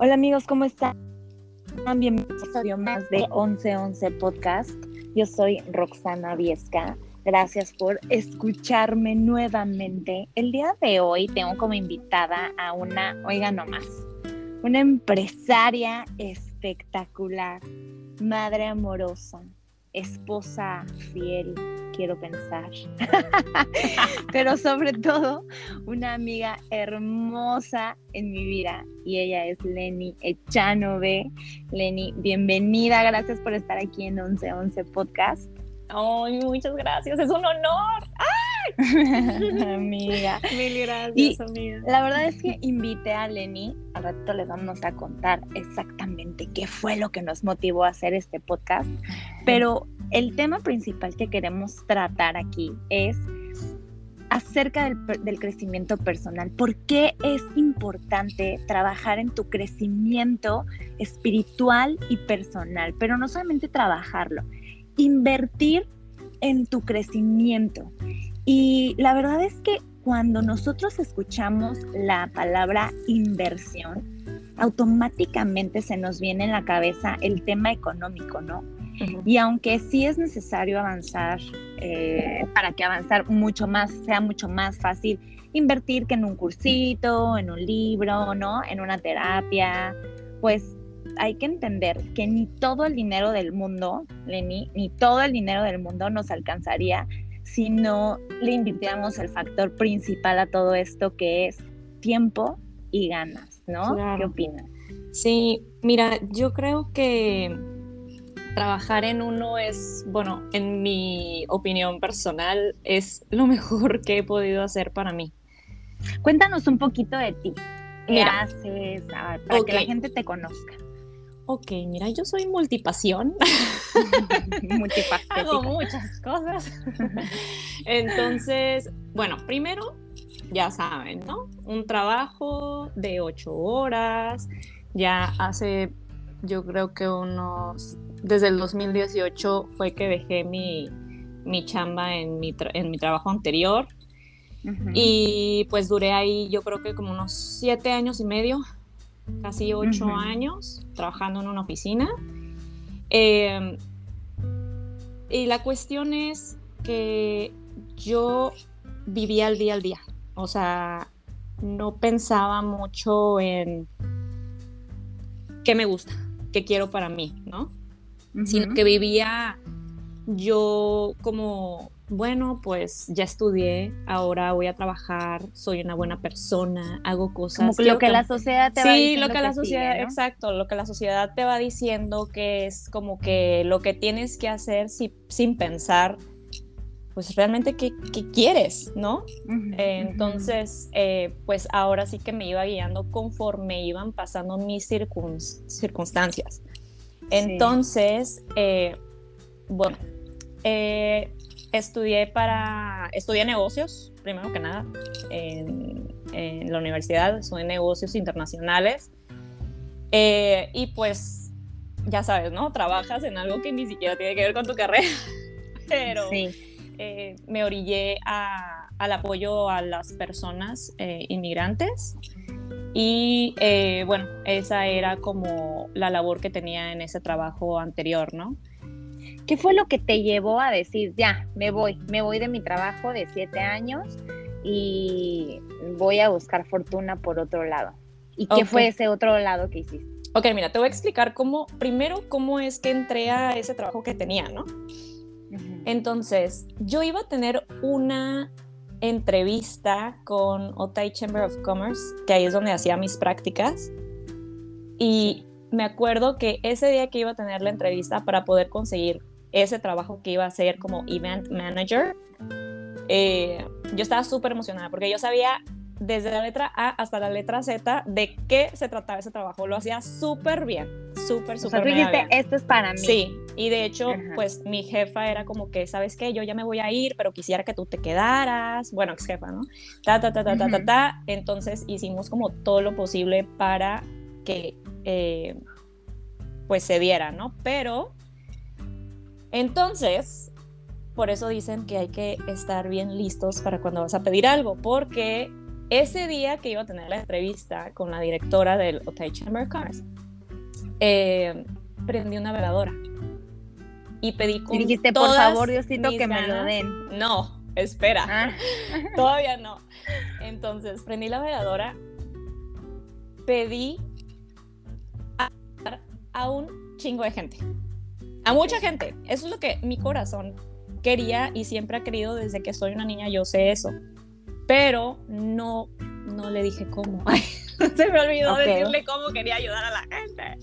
Hola amigos, ¿cómo están? Bienvenidos a un más de 1111 Podcast. Yo soy Roxana Viesca. Gracias por escucharme nuevamente. El día de hoy tengo como invitada a una, oiga nomás, una empresaria espectacular, madre amorosa, esposa fiel, quiero pensar. Pero sobre todo, una amiga hermosa en mi vida y ella es Lenny Echanove. Lenny, bienvenida, gracias por estar aquí en 1111 Podcast. Ay, muchas gracias, es un honor. amiga. Mil gracias, amiga. La verdad es que invité a Lenny, al rato les vamos a contar exactamente qué fue lo que nos motivó a hacer este podcast, pero el tema principal que queremos tratar aquí es acerca del, del, crecimiento personal. ¿Por qué es importante trabajar en tu crecimiento espiritual y personal? Pero no solamente trabajarlo, invertir en tu crecimiento. Y la verdad es que cuando nosotros escuchamos la palabra inversión, automáticamente se nos viene en la cabeza el tema económico, ¿no? Y aunque sí es necesario avanzar, eh, para que avanzar mucho más, sea mucho más fácil, invertir que en un cursito, en un libro, ¿no? En una terapia, pues hay que entender que ni todo el dinero del mundo, Lenny, ni todo el dinero del mundo nos alcanzaría si no le invirtiéramos el factor principal a todo esto que es tiempo y ganas, ¿no? ¿Qué opinas? Sí, mira, yo creo que trabajar en uno es, bueno, en mi opinión personal, es lo mejor que he podido hacer para mí. Cuéntanos un poquito de ti. ¿Qué haces? Para que la gente te conozca. Ok, mira, yo soy multipasión. Hago muchas cosas. Entonces, bueno, primero, ya saben, ¿no? Un trabajo de ocho horas. Ya hace, yo creo que unos, desde el 2018 fue que dejé mi, mi chamba en mi, en mi trabajo anterior. Y pues duré ahí, yo creo que como unos siete años y medio casi ocho años trabajando en una oficina. Em, y la cuestión es que yo vivía el día al día, o sea, no pensaba mucho en qué me gusta, qué quiero para mí, ¿no? Sino que vivía yo como bueno, pues ya estudié, ahora voy a trabajar, soy una buena persona, hago cosas. Como lo que, la sociedad te va diciendo. Sí, lo que, la sociedad, exacto, lo que la sociedad te va diciendo que es como que lo que tienes que hacer sin pensar, pues realmente qué, quieres, ¿no? entonces, eh, pues ahora sí que me iba guiando conforme iban pasando mis circunstancias. Entonces, eh, bueno, eh, estudié para, estudié negocios, primero que nada, en, la universidad, estudié negocios internacionales. Eh, y pues, ya sabes, ¿no? Trabajas en algo que ni siquiera tiene que ver con tu carrera, pero eh, me orillé al apoyo a las personas eh, inmigrantes. Y bueno, esa era como la labor que tenía en ese trabajo anterior, ¿no? ¿Qué fue lo que te llevó a decir, ya, me voy, me voy de mi trabajo de siete años y voy a buscar fortuna por otro lado? ¿Y qué fue ese otro lado que hiciste? Ok, mira, te voy a explicar cómo, primero, cómo es que entré a ese trabajo que tenía, ¿no? Entonces, yo iba a tener una entrevista con Otay Chamber of Commerce, que ahí es donde hacía mis prácticas. Y me acuerdo que ese día que iba a tener la entrevista para poder conseguir ese trabajo que iba a hacer como event manager, eh, yo estaba súper emocionada porque yo sabía desde la letra A hasta la letra Z de qué se trataba ese trabajo. Lo hacía súper bien, súper, súper bien. dijiste, esto es para mí. Sí, y de hecho, pues mi jefa era como que, ¿sabes qué? Yo ya me voy a ir, pero quisiera que tú te quedaras. Bueno, ex jefa, ¿no? Ta, ta, ta, ta, ta, ta, ta. Entonces hicimos como todo lo posible para que, eh, pues se diera, ¿no? Pero entonces, por eso dicen que hay que estar bien listos para cuando vas a pedir algo, porque ese día que iba a tener la entrevista con la directora del Hotel Chamber Cars, eh, prendí una veladora y pedí con dijiste, por favor, Diosito, que me lo den. No, espera, ah. todavía no. Entonces, prendí la veladora, pedí a, a un chingo de gente, a mucha gente. Eso es lo que mi corazón quería y siempre ha querido desde que soy una niña, yo sé eso. Pero no, no le dije cómo. Se me olvidó decirle cómo quería ayudar a la gente.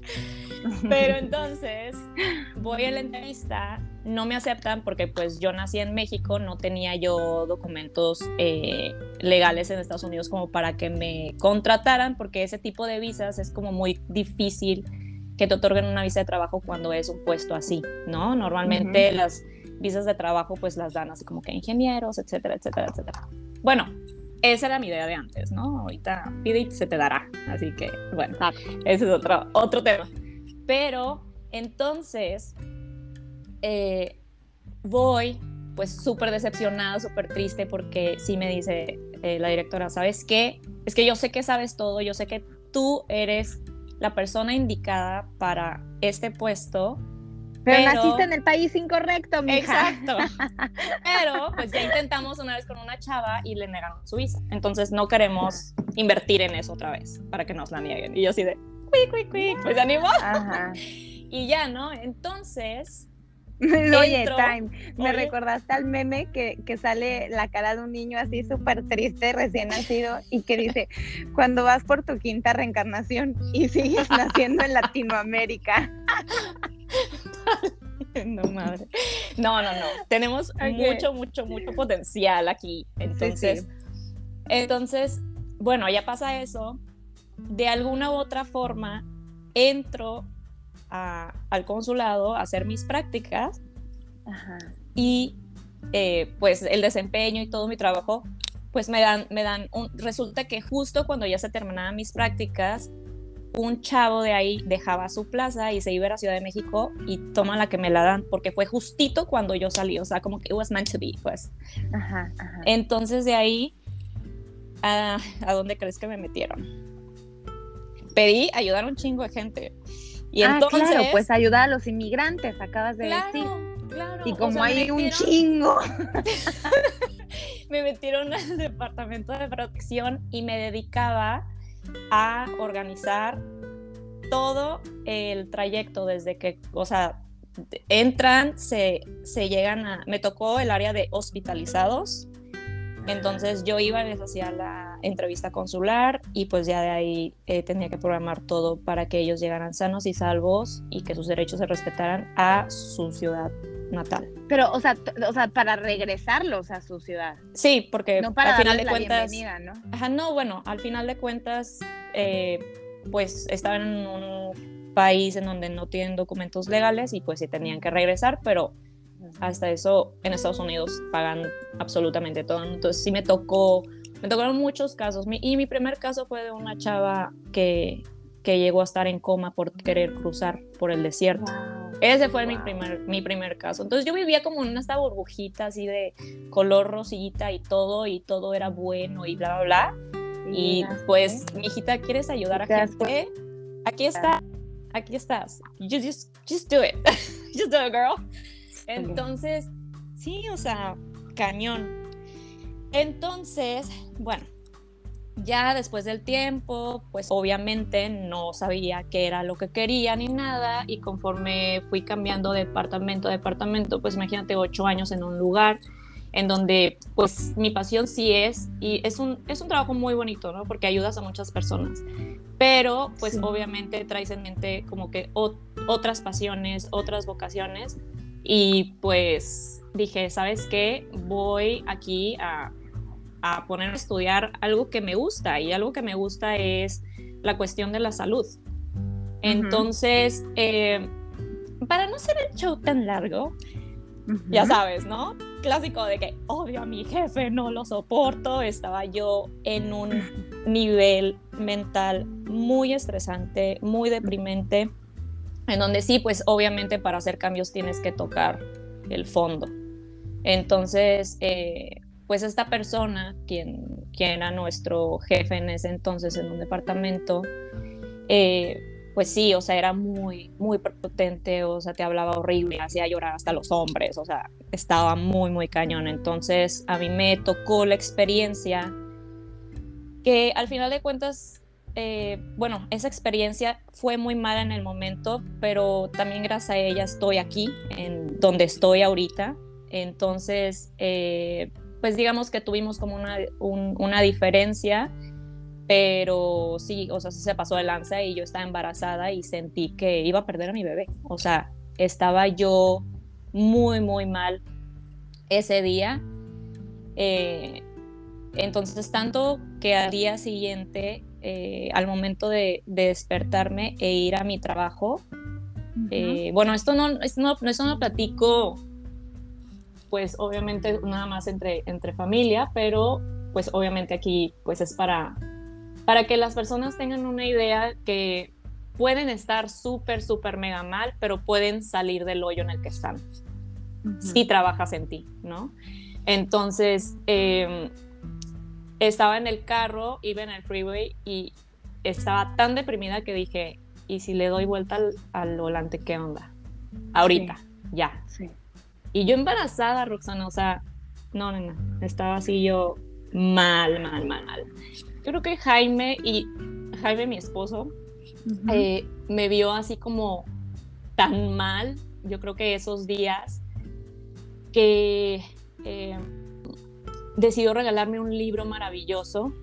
Pero entonces voy a la entrevista, no me aceptan porque pues yo nací en México, no tenía yo documentos eh, legales en Estados Unidos como para que me contrataran, porque ese tipo de visas es como muy difícil que te otorguen una visa de trabajo cuando es un puesto así, ¿no? Normalmente las visas de trabajo pues las dan así como que ingenieros, etcétera, etcétera, etcétera. Bueno, esa era mi idea de antes, ¿no? Ahorita pide y se te dará. Así que, bueno, ese es otro, otro tema. Pero entonces eh, voy pues súper decepcionada, súper triste porque sí me dice eh, la directora, ¿sabes qué? Es que yo sé que sabes todo, yo sé que tú eres la persona indicada para este puesto, pero, naciste en el país incorrecto, mija. Exacto. Pero pues ya intentamos una vez con una chava y le negaron su visa. Entonces no queremos invertir en eso otra vez para que nos la nieguen. Y yo así de, quick, quick, quick, pues animó. Ajá. Y ya, ¿no? Entonces... Oye, Time, me recordaste al meme que, que, sale la cara de un niño así súper triste, recién nacido, y que dice, cuando vas por tu quinta reencarnación y sigues naciendo en Latinoamérica. no, madre. No, no, no. Tenemos mucho, mucho, mucho potencial aquí. Entonces, entonces, bueno, ya pasa eso. De alguna u otra forma, entro al consulado a hacer mis prácticas y eh, pues el desempeño y todo mi trabajo, pues me dan, me dan un, resulta que justo cuando ya se terminaban mis prácticas, un chavo de ahí dejaba su plaza y se iba a la Ciudad de México y toma la que me la dan, porque fue justito cuando yo salí, o sea, como que it was meant to be, pues. Ajá, ajá. Entonces de ahí, ¿a, ¿a dónde crees que me metieron? Pedí ayudar a un chingo de gente. Y ah, entonces, claro, pues ayudar a los inmigrantes, acabas de decir. Claro, y como hay un chingo. me metieron al departamento de protección y me dedicaba a organizar todo el trayecto desde que, o sea, entran, se, se llegan a... Me tocó el área de hospitalizados, entonces yo iba, les hacía la entrevista consular y pues ya de ahí eh, tenía que programar todo para que ellos llegaran sanos y salvos y que sus derechos se respetaran a su ciudad natal. Pero, o sea, o sea, para regresarlos a su ciudad. Sí, porque no para al final de cuentas. ¿no? Ajá, no, bueno, al final de cuentas, eh, pues estaban en un país en donde no tienen documentos legales y pues sí tenían que regresar, pero hasta eso en Estados Unidos pagan absolutamente todo. Entonces sí me tocó, me tocaron muchos casos. y mi primer caso fue de una chava que, que llegó a estar en coma por querer cruzar por el desierto. Ese fue mi, primer, mi primer caso. Entonces yo vivía como en esta burbujita así de color rosita y todo, y todo era bueno y bla, bla, bla. Y pues, mi hijita, ¿quieres ayudar a gente? Aquí está, aquí estás. just, just do it. just do it, girl. Entonces, sí, o sea, cañón. Entonces, bueno, ya después del tiempo, pues obviamente no sabía qué era lo que quería ni nada y conforme fui cambiando de departamento a departamento, pues imagínate ocho años en un lugar en donde pues mi pasión sí es y es un, es un trabajo muy bonito, ¿no? Porque ayudas a muchas personas, pero pues obviamente traes en mente como que otras pasiones, otras vocaciones y pues dije, ¿sabes qué? Voy aquí a a poner a estudiar algo que me gusta y algo que me gusta es la cuestión de la salud. Entonces, eh, para no ser el show tan largo, ya sabes, ¿no? Clásico de que odio a mi jefe, no lo soporto, estaba yo en un nivel mental muy estresante, muy deprimente, en donde sí, pues obviamente para hacer cambios tienes que tocar el fondo. Entonces, eh, pues esta persona, quien, quien era nuestro jefe en ese entonces en un departamento, eh, pues sí, o sea, era muy, muy potente, o sea, te hablaba horrible, hacía llorar hasta los hombres, o sea, estaba muy, muy cañón. Entonces, a mí me tocó la experiencia que al final de cuentas, eh, bueno, esa experiencia fue muy mala en el momento, pero también gracias a ella estoy aquí, en donde estoy ahorita. Entonces, eh, pues digamos que tuvimos como una, una diferencia pero sí, o sea, se pasó de lanza y yo estaba embarazada y sentí que iba a perder a mi bebé. O sea, estaba yo muy, muy mal ese día. Eh, entonces, tanto que al día siguiente, eh, al momento de, despertarme e ir a mi trabajo, eh, bueno, esto no, esto no, esto no platico, pues obviamente nada más entre, entre familia, pero pues obviamente aquí pues es para, para que las personas tengan una idea que pueden estar súper, súper mega mal, pero pueden salir del hoyo en el que están si trabajas en ti, ¿no? Entonces, em, estaba en el carro, iba en el freeway y estaba tan deprimida que dije, ¿y si le doy vuelta al, volante, qué onda? Ahorita, ya. Sí. Y yo embarazada, Roxana, o sea, no, no, no, estaba así yo mal, mal, mal, mal yo creo que Jaime y Jaime, mi esposo, eh, me vio así como tan mal, yo creo que esos días, que eh, decidió regalarme un libro maravilloso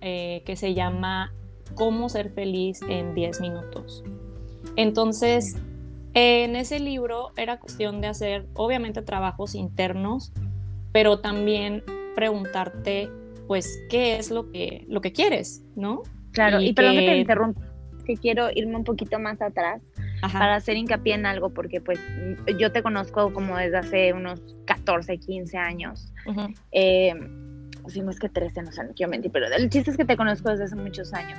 eh, que se llama Cómo ser feliz en 10 minutos. Entonces, en ese libro era cuestión de hacer, obviamente, trabajos internos, pero también preguntarte pues, qué es lo que, lo que quieres, ¿no? Claro, y, perdón que... te interrumpa, que quiero irme un poquito más atrás para hacer hincapié en algo, porque pues yo te conozco como desde hace unos 14, 15 años. Si no es que 13, no sé, no quiero mentir, pero el chiste es que te conozco desde hace muchos años.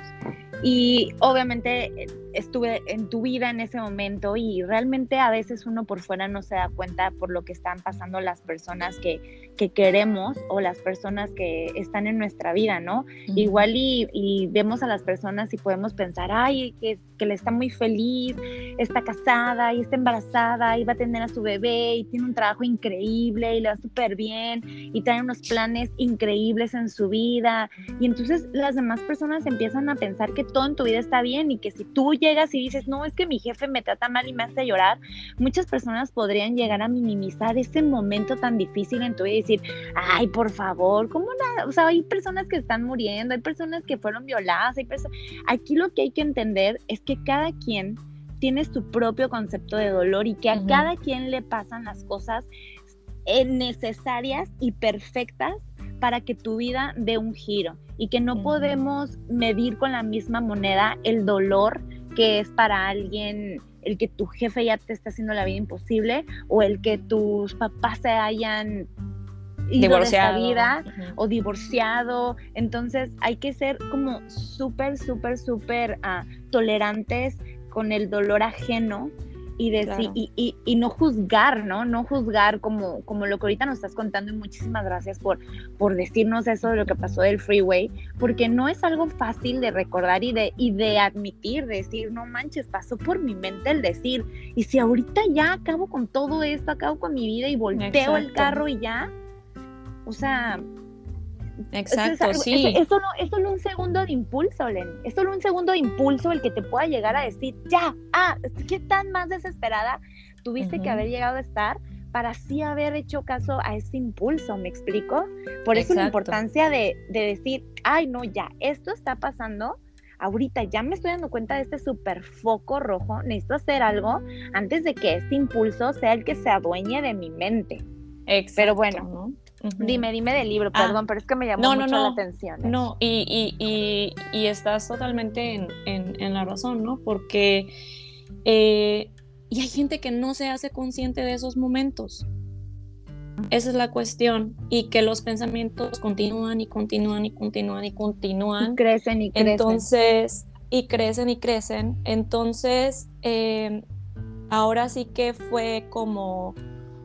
Y obviamente eh, estuve en tu vida en ese momento y realmente a veces uno por fuera no se da cuenta por lo que están pasando las personas que, que queremos o las personas que están en nuestra vida, ¿no? Igual y, y, vemos a las personas y podemos pensar, ay, que, que le está muy feliz, está casada y está embarazada y va a tener a su bebé y tiene un trabajo increíble y le va súper bien y tiene unos planes increíbles en su vida. Y entonces las demás personas empiezan a pensar que todo en tu vida está bien y que si tú llegas y dices, no, es que mi jefe me trata mal y me hace llorar, muchas personas podrían llegar a minimizar ese momento tan difícil en tu vida y decir, ay, por favor, ¿cómo nada? O sea, hay personas que están muriendo, hay personas que fueron violadas, hay personas... Aquí lo que hay que entender es que cada quien tiene su propio concepto de dolor y que a cada quien le pasan las cosas eh, necesarias y perfectas para que tu vida dé un giro y que no podemos medir con la misma moneda el dolor que es para alguien el que tu jefe ya te está haciendo la vida imposible o el que tus papás se hayan divorciado. de esta vida o divorciado. Entonces hay que ser como súper, súper, súper ah, tolerantes con el dolor ajeno y, decir, y, y, no juzgar, ¿no? No juzgar como, como lo que ahorita nos estás contando y muchísimas gracias por, por decirnos eso de lo que pasó del freeway, porque no es algo fácil de recordar y de, y de admitir, decir, no manches, pasó por mi mente el decir, y si ahorita ya acabo con todo esto, acabo con mi vida y volteo el carro y ya, o sea, Exacto, sí. Es, solo, es, solo, un segundo de impulso, Lenny. Es solo un segundo de impulso el que te pueda llegar a decir, ya, ah, ¿qué tan más desesperada tuviste que haber llegado a estar para así haber hecho caso a ese impulso? ¿Me explico? Por eso la importancia de, de decir, ay, no, ya, esto está pasando ahorita ya me estoy dando cuenta de este super foco rojo, necesito hacer algo antes de que este impulso sea el que se adueñe de mi mente. Exacto, Pero bueno, Dime, dime del libro, ah, perdón, pero es que me llamó mucho la atención. No, y, y, y, estás totalmente en, en, la razón, ¿no? Porque eh, y hay gente que no se hace consciente de esos momentos. Esa es la cuestión. Y que los pensamientos continúan y continúan y continúan y continúan. Y crecen y crecen. Entonces, y crecen y crecen. Entonces, eh, ahora sí que fue como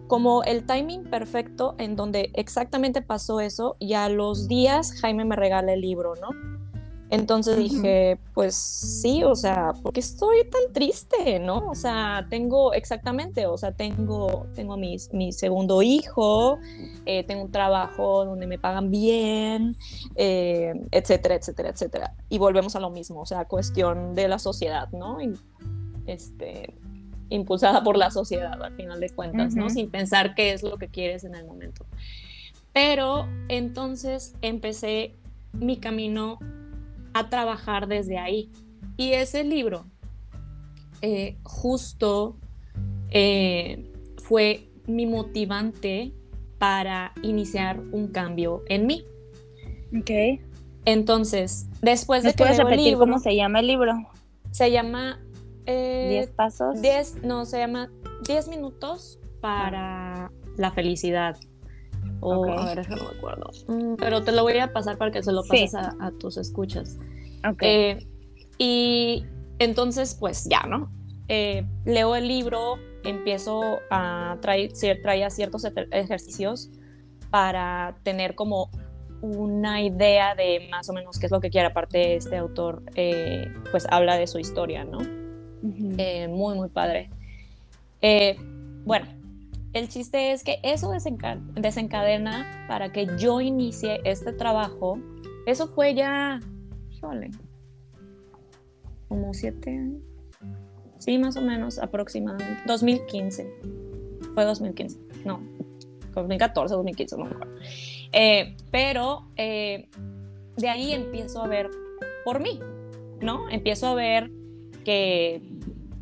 como el timing perfecto en donde exactamente pasó eso y a los días Jaime me regala el libro, ¿no? Entonces dije, pues sí, o sea, porque estoy tan triste, ¿no? O sea, tengo exactamente, o sea, tengo, tengo mi, mi segundo hijo, eh, tengo un trabajo donde me pagan bien, eh, etcétera, etcétera, etcétera. Y volvemos a lo mismo, o sea, cuestión de la sociedad, ¿no? este, impulsada por la sociedad, al final de cuentas, ¿no? Sin pensar qué es lo que quieres en el momento. Pero entonces empecé mi camino a trabajar desde ahí. Y ese libro eh, justo eh, fue mi motivante para iniciar un cambio en mí. Ok. Entonces, después de que puedes repetir cómo se llama el libro? Se llama... Eh, ¿Diez pasos? Diez, no, se llama Diez minutos para la felicidad. O, a ver, no me acuerdo. Mm, pero te lo voy a pasar para que se lo pases a, tus escuchas. Eh, y entonces, pues ya, ¿no? Eh, leo el libro, empiezo a traer, traer ciertos ejercicios para tener como una idea de más o menos qué es lo que quiere. Aparte, este autor, eh, pues habla de su historia, ¿no? Muy, muy padre. bueno, el chiste es que eso desencadena para que yo inicie este trabajo. Eso fue ya, híjole, como siete años. Sí, más o menos, aproximadamente. 2015. Fue 2015. No, 2014, 2015, no me acuerdo. Eh, pero eh, de ahí empiezo a ver por mí, ¿no? Empiezo a ver que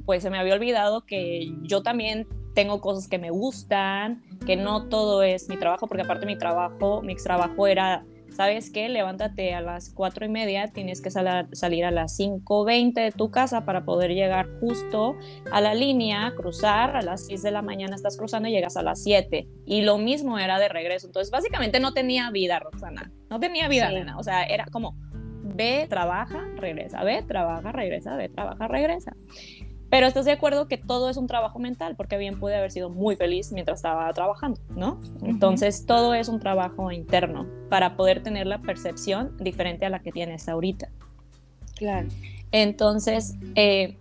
pues se me había olvidado que yo también tengo cosas que me gustan, que no todo es mi trabajo, porque aparte mi trabajo, mi ex trabajo era, ¿sabes qué? Levántate a las cuatro y media, tienes que salir a las 5.20 de tu casa para poder llegar justo a la línea, cruzar, a las 6 de la mañana estás cruzando y llegas a las 7. Y lo mismo era de regreso. Entonces, básicamente no tenía vida, Roxana. No tenía vida, nena. O sea, era como, ve, trabaja, regresa, ve, trabaja, regresa, ve, trabaja, regresa. Pero estás de acuerdo que todo es un trabajo mental, porque bien pude haber sido muy feliz mientras estaba trabajando, ¿no? Entonces, todo es un trabajo interno para poder tener la percepción diferente a la que tienes ahorita. Claro. Entonces, eh,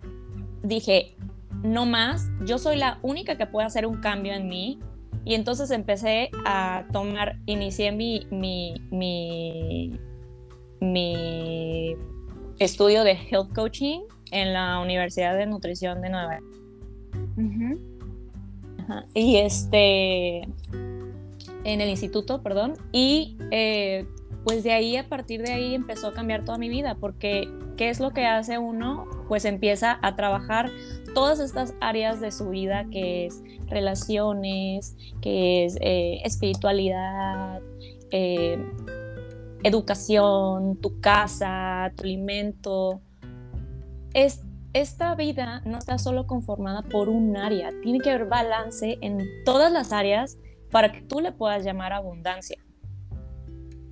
dije, no más, yo soy la única que puede hacer un cambio en mí. Y entonces empecé a tomar, inicié mi, mi, mi, mi estudio de health coaching en la Universidad de Nutrición de Nueva York. Y este, en el instituto, perdón, y eh, pues de ahí, a partir de ahí empezó a cambiar toda mi vida, porque ¿qué es lo que hace uno? Pues empieza a trabajar todas estas áreas de su vida, que es relaciones, que es eh, espiritualidad, eh, educación, tu casa, tu alimento, es, esta vida no está solo conformada por un área, tiene que haber balance en todas las áreas para que tú le puedas llamar abundancia.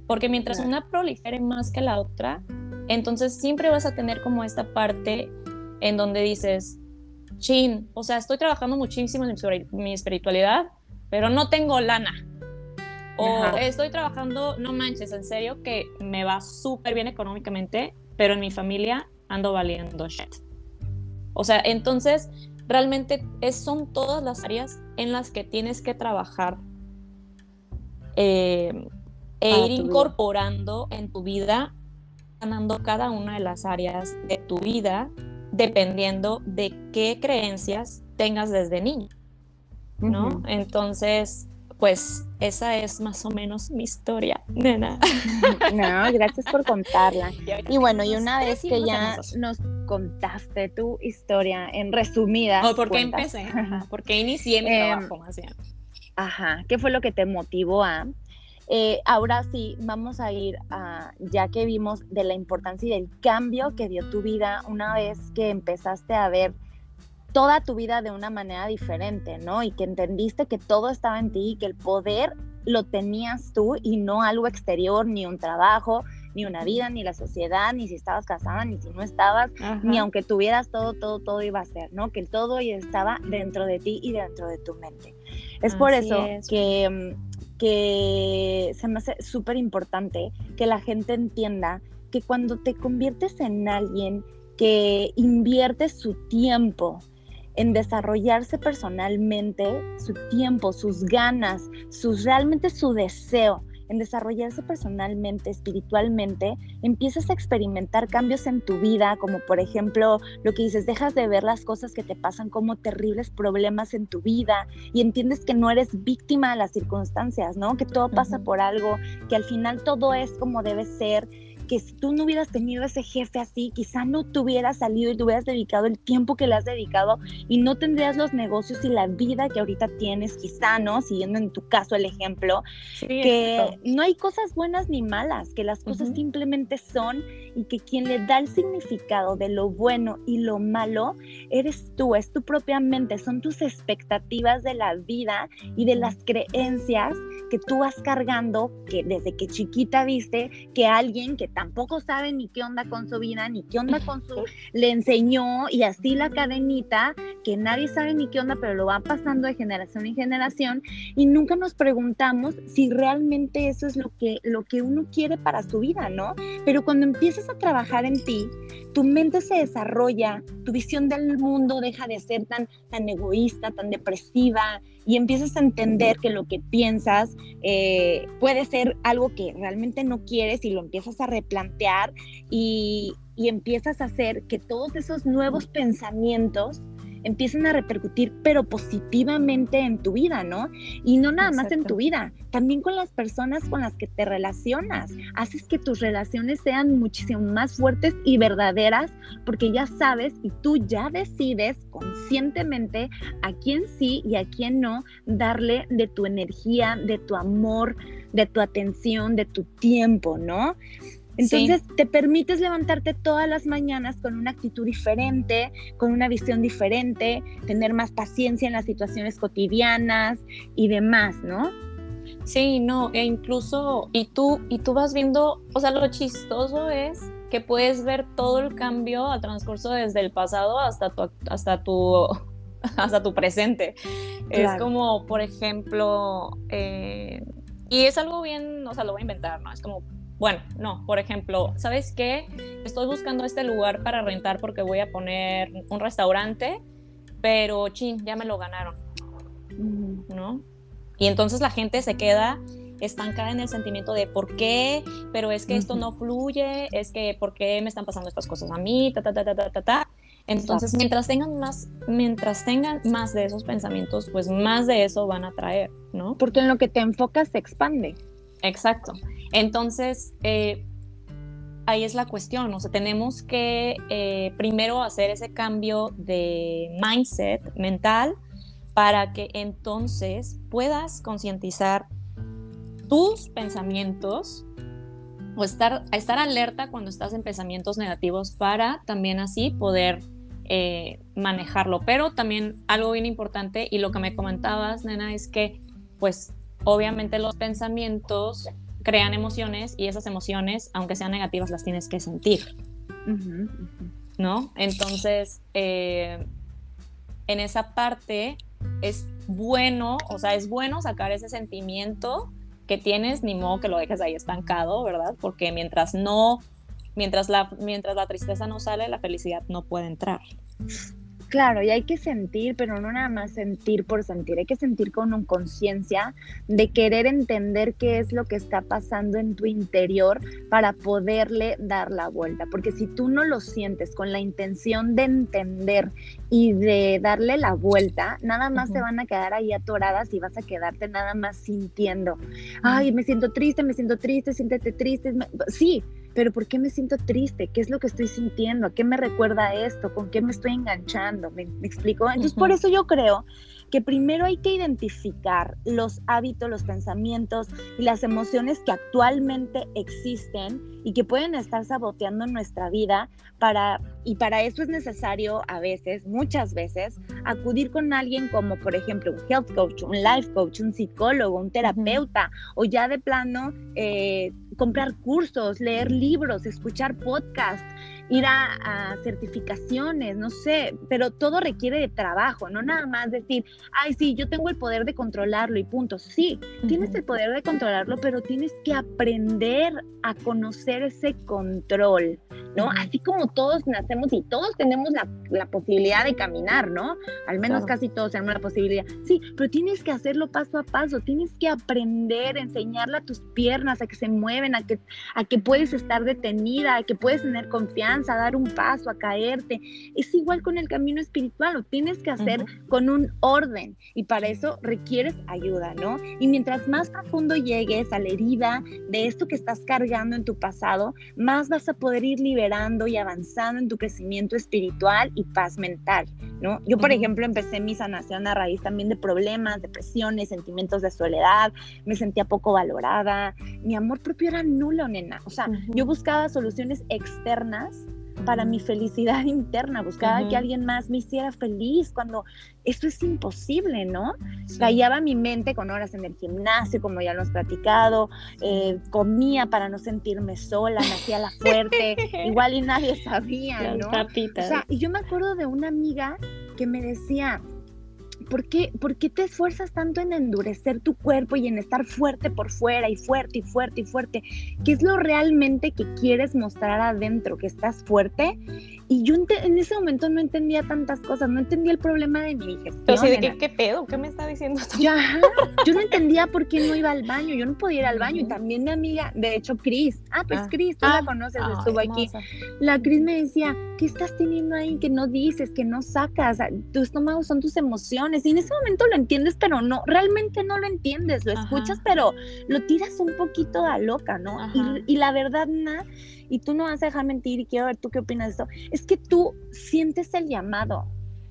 Porque mientras una prolifere más que la otra, entonces siempre vas a tener como esta parte en donde dices, chin, o sea, estoy trabajando muchísimo en mi espiritualidad, pero no tengo lana. O estoy trabajando, no manches, en serio, que me va súper bien económicamente, pero en mi familia ando valiendo shit. O sea, entonces realmente es, son todas las áreas en las que tienes que trabajar eh, e ir incorporando en tu vida, ganando cada una de las áreas de tu vida, dependiendo de qué creencias tengas desde niño. ¿No? Entonces, pues esa es más o menos mi historia, nena. No, gracias por contarla. Y bueno, y una vez que ya nos contaste tu historia en resumidas. ¿O por qué empecé? ¿Por qué inicié mi em, trabajo más bien? Ajá, ¿qué fue lo que te motivó a? Eh, ahora sí, vamos a ir a, ya que vimos de la importancia y del cambio que dio tu vida una vez que empezaste a ver toda tu vida de una manera diferente, ¿no? Y que entendiste que todo estaba en ti y que el poder lo tenías tú y no algo exterior, ni un trabajo, ni una vida, ni la sociedad, ni si estabas casada, ni si no estabas, ni aunque tuvieras todo, todo, todo iba a ser, ¿no? Que el todo estaba dentro de ti y dentro de tu mente. Es por eso que, mm, que se me hace súper importante que la gente entienda que cuando te conviertes en alguien que invierte su tiempo en desarrollarse personalmente, su tiempo, sus ganas, sus realmente su deseo en desarrollarse personalmente, espiritualmente, empiezas a experimentar cambios en tu vida, como por ejemplo lo que dices, dejas de ver las cosas que te pasan como terribles problemas en tu vida y entiendes que no eres víctima de las circunstancias, ¿no? Que todo pasa por algo, que al final todo es como debe ser que si tú no hubieras tenido ese jefe así, quizá no te hubieras salido y te hubieras dedicado el tiempo que le has dedicado y no tendrías los negocios y la vida que ahorita tienes, quizá, ¿no? Siguiendo en tu caso el ejemplo, que no hay cosas buenas ni malas, que las cosas simplemente son y que quien le da el significado de lo bueno y lo malo eres tú, es tu propia mente, son tus expectativas de la vida y de las creencias que tú vas cargando, que desde que chiquita viste que alguien que tampoco sabe ni qué onda con su vida, ni qué onda con su, le enseñó y así la cadenita, que nadie sabe ni qué onda, pero lo va pasando de generación en generación y nunca nos preguntamos si realmente eso es lo que, lo que uno quiere para su vida, ¿no? Pero cuando empiezas a trabajar en ti, tu mente se desarrolla, tu visión del mundo deja de ser tan, tan egoísta, tan depresiva, y empiezas a entender que lo que piensas eh, puede ser algo que realmente no quieres y lo empiezas a replantear y, y empiezas a hacer que todos esos nuevos pensamientos empiezan a repercutir, pero positivamente en tu vida, ¿no? Y no nada más en tu vida, también con las personas con las que te relacionas. Haces que tus relaciones sean muchísimo más fuertes y verdaderas porque ya sabes y tú ya decides conscientemente a quién sí y a quién no darle de tu energía, de tu amor, de tu atención, de tu tiempo, ¿no? Entonces te permites levantarte todas las mañanas con una actitud diferente, con una visión diferente, tener más paciencia en las situaciones cotidianas y demás, ¿no? Sí, no, e incluso, y tú, y tú vas viendo, o sea, lo chistoso es que puedes ver todo el cambio al transcurso desde el pasado hasta tu, hasta tu, hasta tu presente. Es como, por ejemplo, eh, y es algo bien, o sea, lo voy a inventar, ¿no? Es como, bueno, no, por ejemplo, ¿sabes qué? Estoy buscando este lugar para rentar porque voy a poner un restaurante, pero chin, ya me lo ganaron, ¿no? Y entonces la gente se queda estancada en el sentimiento de por qué, pero es que esto no fluye, es que por qué me están pasando estas cosas a mí, ta, ta, ta, ta, ta, ta, ta. Entonces, mientras tengan más, mientras tengan más de esos pensamientos, pues más de eso van a traer, ¿no? Porque en lo que te enfocas se expande. Exacto. Entonces, eh, ahí es la cuestión, o sea, tenemos que eh, primero hacer ese cambio de mindset mental para que entonces puedas concientizar tus pensamientos o estar, estar alerta cuando estás en pensamientos negativos para también así poder eh, manejarlo. Pero también algo bien importante y lo que me comentabas, nena, es que pues obviamente los pensamientos crean emociones y esas emociones, aunque sean negativas, las tienes que sentir. ¿No? Entonces, eh, en esa parte es bueno, o sea, es bueno sacar ese sentimiento que tienes, ni modo que lo dejes ahí estancado, ¿verdad? Porque mientras no, mientras la, mientras la tristeza no sale, la felicidad no puede entrar. Claro, y hay que sentir, pero no nada más sentir por sentir, hay que sentir con un conciencia de querer entender qué es lo que está pasando en tu interior para poderle dar la vuelta, porque si tú no lo sientes con la intención de entender y de darle la vuelta, nada más te van a quedar ahí atoradas y vas a quedarte nada más sintiendo, ay, me siento triste, me siento triste, siéntete triste, sí, pero ¿por qué me siento triste? ¿Qué es lo que estoy sintiendo? ¿A qué me recuerda esto? ¿Con qué me estoy enganchando? ¿Me, explico? Entonces, por eso yo creo que primero hay que identificar los hábitos, los pensamientos y las emociones que actualmente existen y que pueden estar saboteando nuestra vida para y para eso es necesario a veces, muchas veces, acudir con alguien como por ejemplo un health coach, un life coach, un psicólogo, un terapeuta o ya de plano eh, comprar cursos, leer libros, escuchar podcasts, ir a, certificaciones, no sé, pero todo requiere de trabajo, no nada más decir, ay, sí, yo tengo el poder de controlarlo y punto. Sí, tienes el poder de controlarlo, pero tienes que aprender a conocer ese control, ¿no? Así como todos nacemos y todos tenemos la, posibilidad de caminar, ¿no? Al menos casi todos tenemos la posibilidad. Sí, pero tienes que hacerlo paso a paso, tienes que aprender, enseñarle a tus piernas a que se mueven, a que, a que puedes estar detenida, a que puedes tener confianza a dar un paso, a caerte. Es igual con el camino espiritual, lo tienes que hacer con un orden y para eso requieres ayuda, ¿no? Y mientras más profundo llegues a la herida de esto que estás cargando en tu pasado, más vas a poder ir liberando y avanzando en tu crecimiento espiritual y paz mental, ¿no? Yo, por ejemplo, empecé mi sanación a raíz también de problemas, depresiones, sentimientos de soledad, me sentía poco valorada, mi amor propio era nulo, nena. O sea, yo buscaba soluciones externas para mi felicidad interna, buscaba que alguien más me hiciera feliz cuando esto es imposible, ¿no? Callaba mi mente con horas en el gimnasio, como ya lo hemos platicado, eh, comía para no sentirme sola, me hacía la fuerte, igual y nadie sabía, ¿no? O sea, y yo me acuerdo de una amiga que me decía, ¿por qué, ¿por qué te esfuerzas tanto en endurecer tu cuerpo y en estar fuerte por fuera y fuerte y fuerte y fuerte? ¿Qué es lo realmente que quieres mostrar adentro? ¿Que estás fuerte? Y yo en ese momento no entendía tantas cosas, no entendía el problema de mi digestión. Pero sí, ¿de qué, pedo? ¿Qué me está diciendo? Ya, yo no entendía por qué no iba al baño, yo no podía ir al baño. Y también mi amiga, de hecho, Cris, ah, pues ah. Cris, tú la ah. conoces, estuvo aquí. La Cris me decía, ¿qué estás teniendo ahí que no dices, que no sacas? Tu estómago son tus emociones. Y en ese momento lo entiendes, pero no, realmente no lo entiendes, lo escuchas, pero lo tiras un poquito a loca, ¿no? Y, y la verdad, nada y tú no vas a dejar mentir y quiero ver tú qué opinas de esto, es que tú sientes el llamado,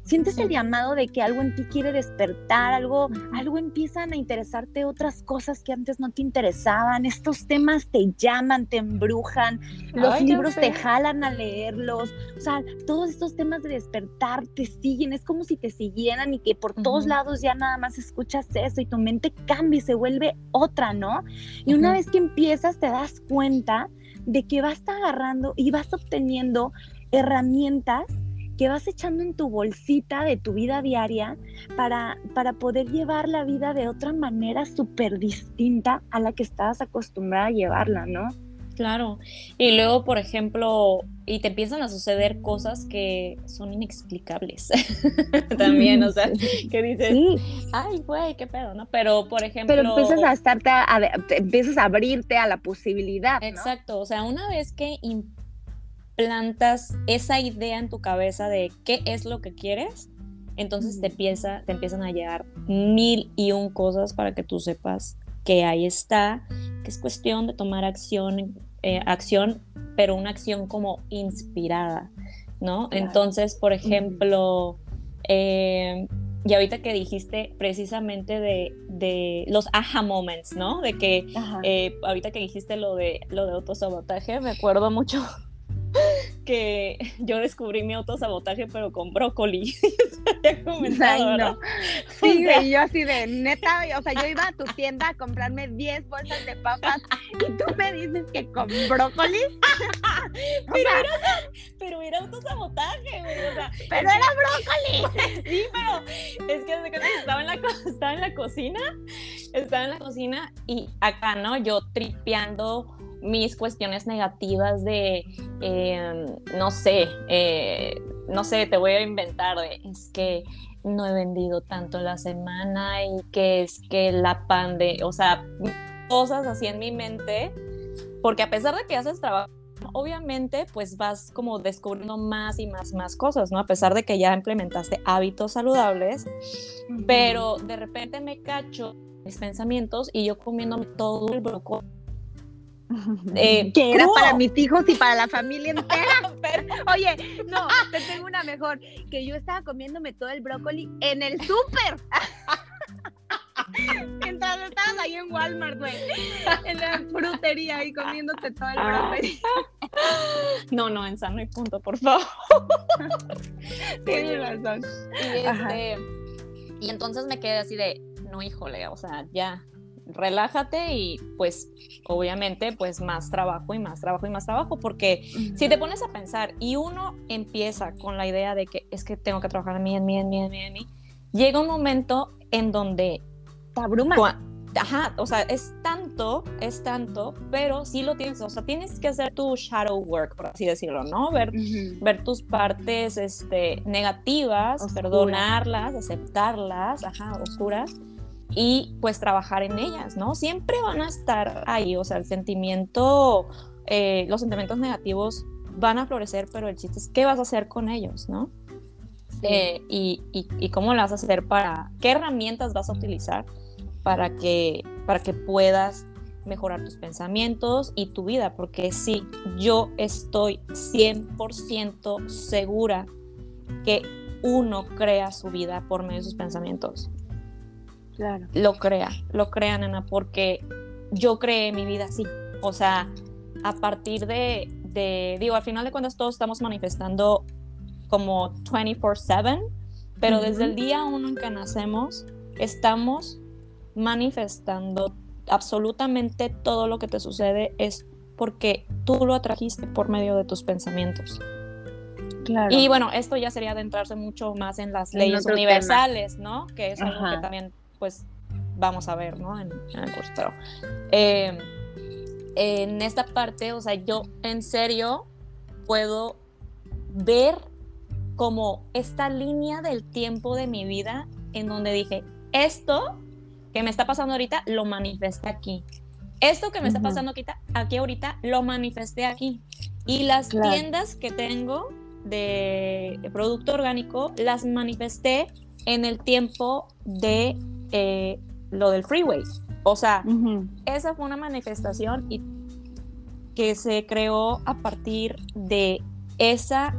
sientes el llamado de que algo en ti quiere despertar, algo, algo empiezan a interesarte otras cosas que antes no te interesaban, estos temas te llaman, te embrujan, los libros te jalan a leerlos, o sea, todos estos temas de despertar te siguen, es como si te siguieran y que por todos lados ya nada más escuchas eso y tu mente cambia y se vuelve otra, ¿no? Y una vez que empiezas te das cuenta de que vas agarrando y vas obteniendo herramientas que vas echando en tu bolsita de tu vida diaria para, para poder llevar la vida de otra manera súper distinta a la que estabas acostumbrada a llevarla, ¿no? Claro. Y luego, por ejemplo, y te empiezan a suceder cosas que son inexplicables también, o sea, que dices, ay, güey, qué pedo, ¿no? Pero, por ejemplo... Pero empiezas a estarte, a, empiezas a abrirte a la posibilidad, ¿no? Exacto, o sea, una vez que implantas esa idea en tu cabeza de qué es lo que quieres, entonces te, empieza, te empiezan a llegar mil y un cosas para que tú sepas que ahí está, que es cuestión de tomar acción eh, acción, pero una acción como inspirada, ¿no? Entonces, por ejemplo, eh, y ahorita que dijiste precisamente de, los aha moments, ¿no? De que eh, ahorita que dijiste lo de lo de autosabotaje, me acuerdo mucho que yo descubrí mi autosabotaje, pero con brócoli. no. Sí, yo así de neta, o sea, yo iba a tu tienda a comprarme 10 bolsas de papas y tú me dices que con brócoli. pero, era, pero era autosabotaje, güey. O sea, pero era brócoli. sí, pero es que estaba en, la, estaba en la cocina, estaba en la cocina y acá, ¿no? Yo tripeando mis cuestiones negativas de, em, no sé, eh, no sé, te voy a inventar, es que no he vendido tanto la semana y que es que la pandemia, o sea, cosas así en mi mente, porque a pesar de que haces trabajo, obviamente pues vas como descubriendo más y más, más cosas, ¿no? A pesar de que ya implementaste hábitos saludables, pero de repente me cacho mis pensamientos y yo comiendo todo el brócoli eh, que era para mis hijos y para la familia entera. Oye, no, te tengo una mejor, que yo estaba comiéndome todo el brócoli en el súper. Mientras estabas ahí en Walmart, güey, en la frutería y comiéndote todo el brócoli. No, no, en sano y punto, por favor. Tienes razón. Y, este, y entonces me quedé así de, no, híjole, o sea, ya, relájate y pues obviamente pues más trabajo y más trabajo y más trabajo porque si te pones a pensar y uno empieza con la idea de que es que tengo que trabajar en mí, en mí, en mí, en mí, en mí, llega un momento en donde te abruma. Ajá, o sea, es tanto, es tanto, pero sí lo tienes, o sea, tienes que hacer tu shadow work, por así decirlo, ¿no? Ver, ver tus partes este, negativas, perdonarlas, aceptarlas, ajá, oscuras, y pues trabajar en ellas, ¿no? Siempre van a estar ahí, o sea, el sentimiento, eh, los sentimientos negativos van a florecer, pero el chiste es qué vas a hacer con ellos, ¿no? Eh, y, y, cómo las vas a hacer para, qué herramientas vas a utilizar para que, para que puedas mejorar tus pensamientos y tu vida, porque sí, yo estoy 100% segura que uno crea su vida por medio de sus pensamientos. Claro. Lo crea, lo crea, nena, porque yo creé mi vida así. O sea, a partir de, de digo, al final de cuentas todos estamos manifestando como 24/7, pero desde el día uno en que nacemos, estamos manifestando absolutamente todo lo que te sucede es porque tú lo atrajiste por medio de tus pensamientos. Claro. Y bueno, esto ya sería adentrarse mucho más en las leyes universales, ¿no? Que es algo que también pues vamos a ver, ¿no? En, el curso. Pero em, en esta parte, o sea, yo en serio puedo ver como esta línea del tiempo de mi vida en donde dije, esto que me está pasando ahorita, lo manifesté aquí. Esto que me está pasando aquí, aquí, ahorita, lo manifesté aquí. Y las tiendas que tengo de producto orgánico, las manifesté en el tiempo de eh, lo del freeway. O sea, esa fue una manifestación y que se creó a partir de esa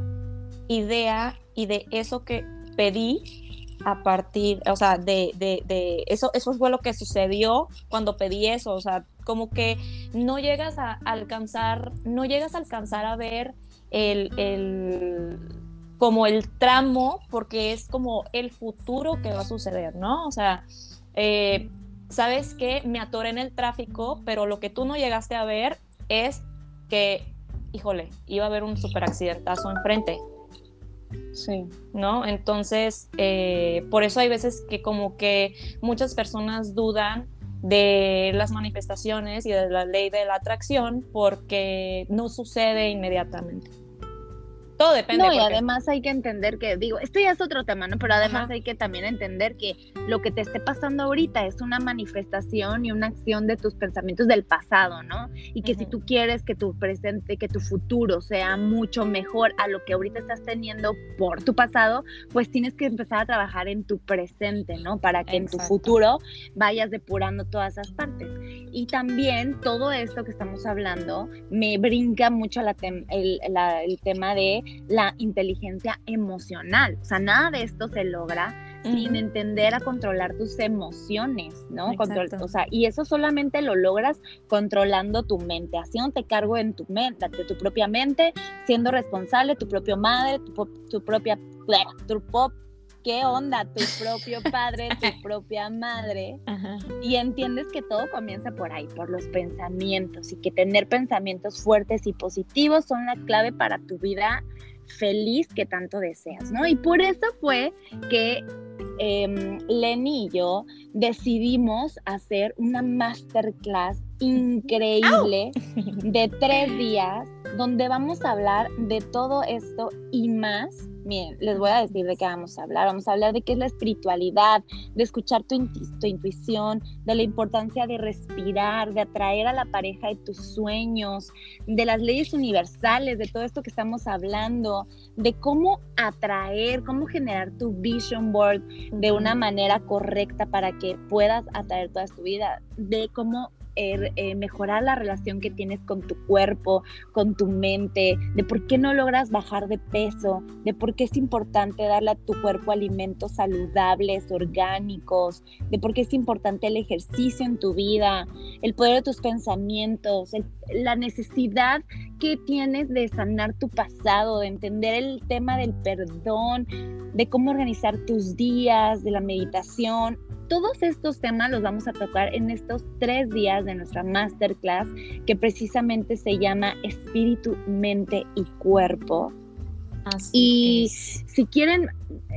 idea y de eso que pedí a partir, o sea, de, de, eso, eso fue lo que sucedió cuando pedí eso, o sea, como que no llegas a alcanzar, no llegas a alcanzar a ver el, el como el tramo, porque es como el futuro que va a suceder, ¿no? O sea, eh, ¿sabes qué? Me atoré en el tráfico, pero lo que tú no llegaste a ver es que, híjole, iba a haber un super accidentazo enfrente. Sí. ¿No? Entonces, eh, por eso hay veces que como que muchas personas dudan de las manifestaciones y de la ley de la atracción porque no sucede inmediatamente. Todo depende. No, y además hay que entender que, digo, esto ya es otro tema, ¿no? Pero además hay que también entender que lo que te esté pasando ahorita es una manifestación y una acción de tus pensamientos del pasado, ¿no? Y que si tú quieres que tu presente, que tu futuro sea mucho mejor a lo que ahorita estás teniendo por tu pasado, pues tienes que empezar a trabajar en tu presente, ¿no? Para que en tu futuro vayas depurando todas esas partes. Y también todo esto que estamos hablando me brinca mucho la el tema de la inteligencia emocional. O sea, nada de esto se logra sin entender a controlar tus emociones, ¿no? o sea, y eso solamente lo logras controlando tu mente, haciéndote cargo en tu mente, de tu propia mente, siendo responsable, tu propia madre, tu, tu propia, tu pop, qué onda, tu propio padre, tu propia madre, y entiendes que todo comienza por ahí, por los pensamientos, y que tener pensamientos fuertes y positivos son la clave para tu vida feliz que tanto deseas, ¿no? Y por eso fue que eh, Lenny y yo decidimos hacer una masterclass increíble de tres días donde vamos a hablar de todo esto y más Miren, les voy a decir de qué vamos a hablar. Vamos a hablar de qué es la espiritualidad, de escuchar tu, intuición, de la importancia de respirar, de atraer a la pareja de tus sueños, de las leyes universales, de todo esto que estamos hablando, de cómo atraer, cómo generar tu vision board de una manera correcta para que puedas atraer toda tu vida, de cómo Er, eh, mejorar la relación que tienes con tu cuerpo, con tu mente, de por qué no logras bajar de peso, de por qué es importante darle a tu cuerpo alimentos saludables, orgánicos, de por qué es importante el ejercicio en tu vida, el poder de tus pensamientos, la necesidad que tienes de sanar tu pasado, de entender el tema del perdón, de cómo organizar tus días, de la meditación, todos estos temas los vamos a tocar en estos tres días de nuestra masterclass que precisamente se llama Espíritu, Mente y Cuerpo. Y si quieren,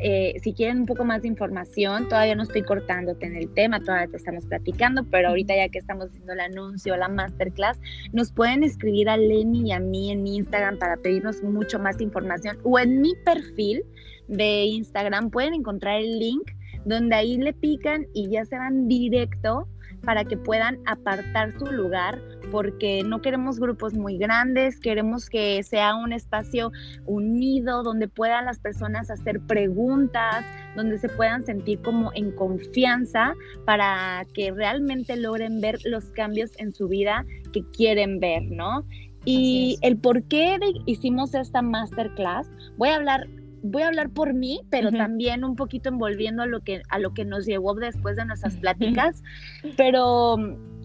eh, si quieren un poco más de información, todavía no estoy cortándote en el tema, todavía te estamos platicando, pero ahorita ya que estamos haciendo el anuncio, la masterclass, nos pueden escribir a Lenny y a mí en Instagram para pedirnos mucho más información o en mi perfil de Instagram pueden encontrar el link donde ahí le pican y ya se van directo para que puedan apartar su lugar, porque no queremos grupos muy grandes, queremos que sea un espacio unido donde puedan las personas hacer preguntas, donde se puedan sentir como en confianza para que realmente logren ver los cambios en su vida que quieren ver, ¿no? Y el por qué hicimos esta masterclass, voy a hablar voy a hablar por mí, pero también un poquito envolviendo a lo que a lo que nos llevó después de nuestras pláticas, pero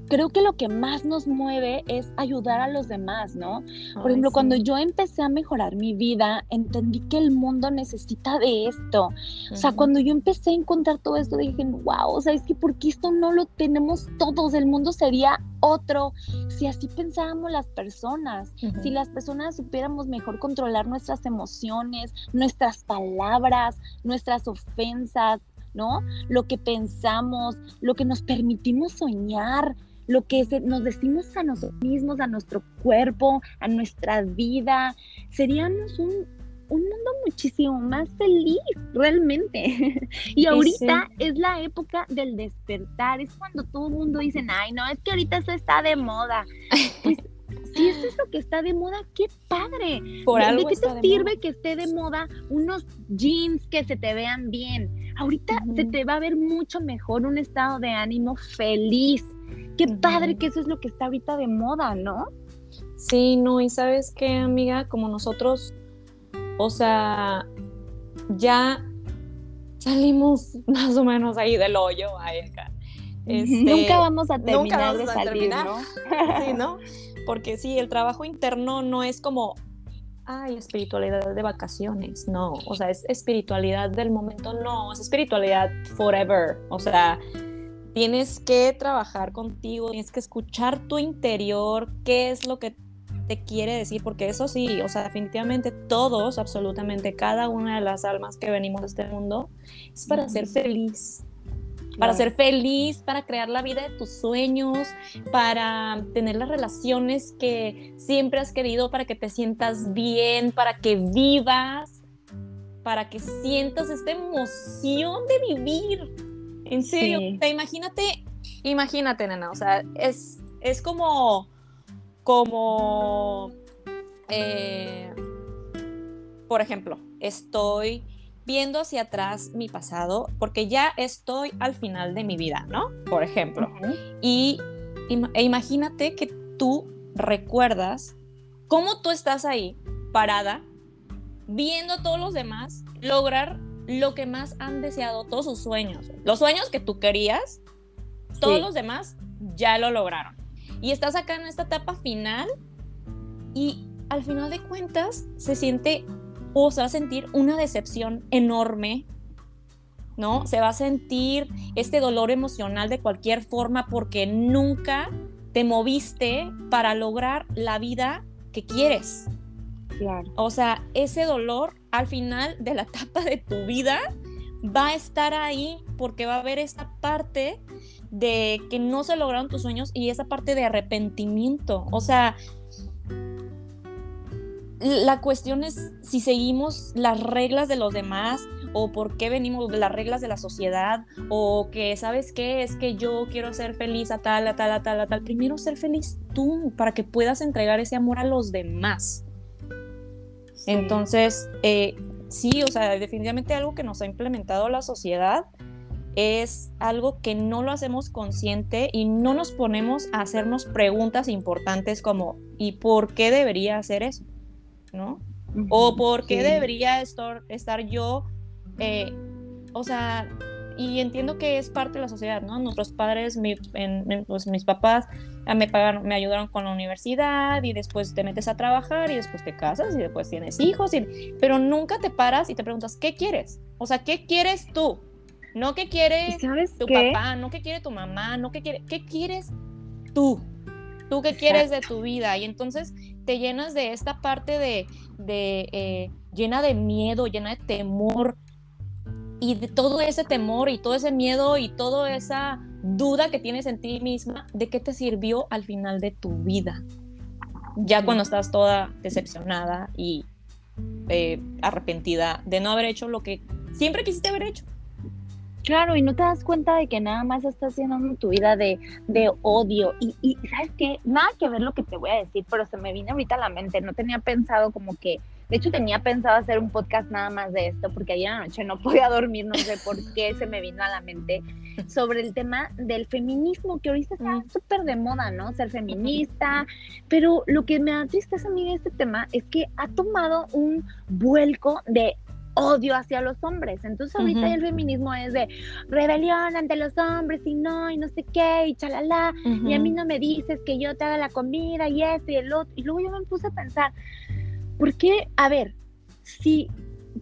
creo que lo que más nos mueve es ayudar a los demás, ¿no? Por ejemplo, cuando yo empecé a mejorar mi vida, entendí que el mundo necesita de esto. O sea, cuando yo empecé a encontrar todo esto, dije, wow, o sea, es que porque esto no lo tenemos todos, el mundo sería otro si así pensábamos las personas, si las personas supiéramos mejor controlar nuestras emociones, nuestras palabras, nuestras ofensas, ¿no? Lo que pensamos, lo que nos permitimos soñar, lo que nos decimos a nosotros mismos, a nuestro cuerpo, a nuestra vida, seríamos un, mundo muchísimo más feliz, realmente. y ahorita es la época del despertar, es cuando todo el mundo dice, ay, no, es que ahorita eso está de moda. Pues si eso es lo que está de moda, qué padre. Por ¿De, qué te sirve que esté de moda unos jeans que se te vean bien? Ahorita se te va a ver mucho mejor un estado de ánimo feliz Qué padre que eso es lo que está ahorita de moda, ¿no? Sí, no, y sabes qué, amiga, como nosotros, o sea, ya salimos más o menos ahí del hoyo, ahí acá. Este, nunca vamos a terminar de salir, ¿no? sí, ¿no? Porque sí, el trabajo interno no es como, ay, espiritualidad de vacaciones, no, o sea, es espiritualidad del momento, no, es espiritualidad forever, o sea, tienes que trabajar contigo, tienes que escuchar tu interior, qué es lo que te quiere decir, porque eso sí, o sea, definitivamente todos, absolutamente cada una de las almas que venimos a este mundo es para ser feliz. Para ser feliz, para crear la vida de tus sueños, para tener las relaciones que siempre has querido, para que te sientas bien, para que vivas, para que sientas esta emoción de vivir en serio, imagínate, imagínate, nena, o sea, es, es como, como, eh, por ejemplo, estoy viendo hacia atrás mi pasado porque ya estoy al final de mi vida, ¿no? Por ejemplo. Y e imagínate que tú recuerdas cómo tú estás ahí, parada, viendo a todos los demás lograr lo que más han deseado, todos sus sueños, los sueños que tú querías, todos los demás ya lo lograron. Y estás acá en esta etapa final y al final de cuentas se siente o se va a sentir una decepción enorme, ¿no? Se va a sentir este dolor emocional de cualquier forma porque nunca te moviste para lograr la vida que quieres. O sea, ese dolor al final de la etapa de tu vida va a estar ahí porque va a haber esa parte de que no se lograron tus sueños y esa parte de arrepentimiento. O sea, la cuestión es si seguimos las reglas de los demás o por qué venimos de las reglas de la sociedad o que, ¿sabes qué? Es que yo quiero ser feliz a tal, a tal, a tal, a tal. Primero ser feliz tú para que puedas entregar ese amor a los demás. Entonces, eh, sí, o sea, definitivamente algo que nos ha implementado la sociedad es algo que no lo hacemos consciente y no nos ponemos a hacernos preguntas importantes como ¿y por qué debería hacer eso? ¿No? O ¿por qué debería estar, estar yo? Eh, o sea, y entiendo que es parte de la sociedad, ¿no? Nuestros padres, mi, pues mis papás ah, me pagaron, me ayudaron con la universidad y después te metes a trabajar y después te casas y después tienes hijos, y, pero nunca te paras y te preguntas, ¿qué quieres? O sea, ¿qué quieres tú? No que quiere tu papá, no que quiere tu mamá, no que quiere, ¿qué quieres tú? ¿Tú qué quieres de tu vida? Y entonces te llenas de esta parte de, de eh, llena de miedo, llena de temor. Y de todo ese temor y todo ese miedo y toda esa duda que tienes en ti misma, ¿de qué te sirvió al final de tu vida? Ya cuando estás toda decepcionada y eh, arrepentida de no haber hecho lo que siempre quisiste haber hecho. Claro, y no te das cuenta de que nada más estás llenando tu vida de, de odio. Y, y, ¿sabes qué? Nada que ver lo que te voy a decir, pero se me vino ahorita a la mente. No tenía pensado como que, de hecho tenía pensado hacer un podcast nada más de esto, porque ayer anoche no podía dormir, no sé por qué se me vino a la mente, sobre el tema del feminismo, que ahorita está súper de moda, ¿no? Ser feminista. Pero lo que me da tristeza a mí de este tema es que ha tomado un vuelco de odio hacia los hombres. Entonces ahorita el feminismo es de rebelión ante los hombres y no, y no sé qué, y chalala, y a mí no me dices que yo te haga la comida y esto y el otro. Y luego yo me puse a pensar, ¿por qué? A ver, si,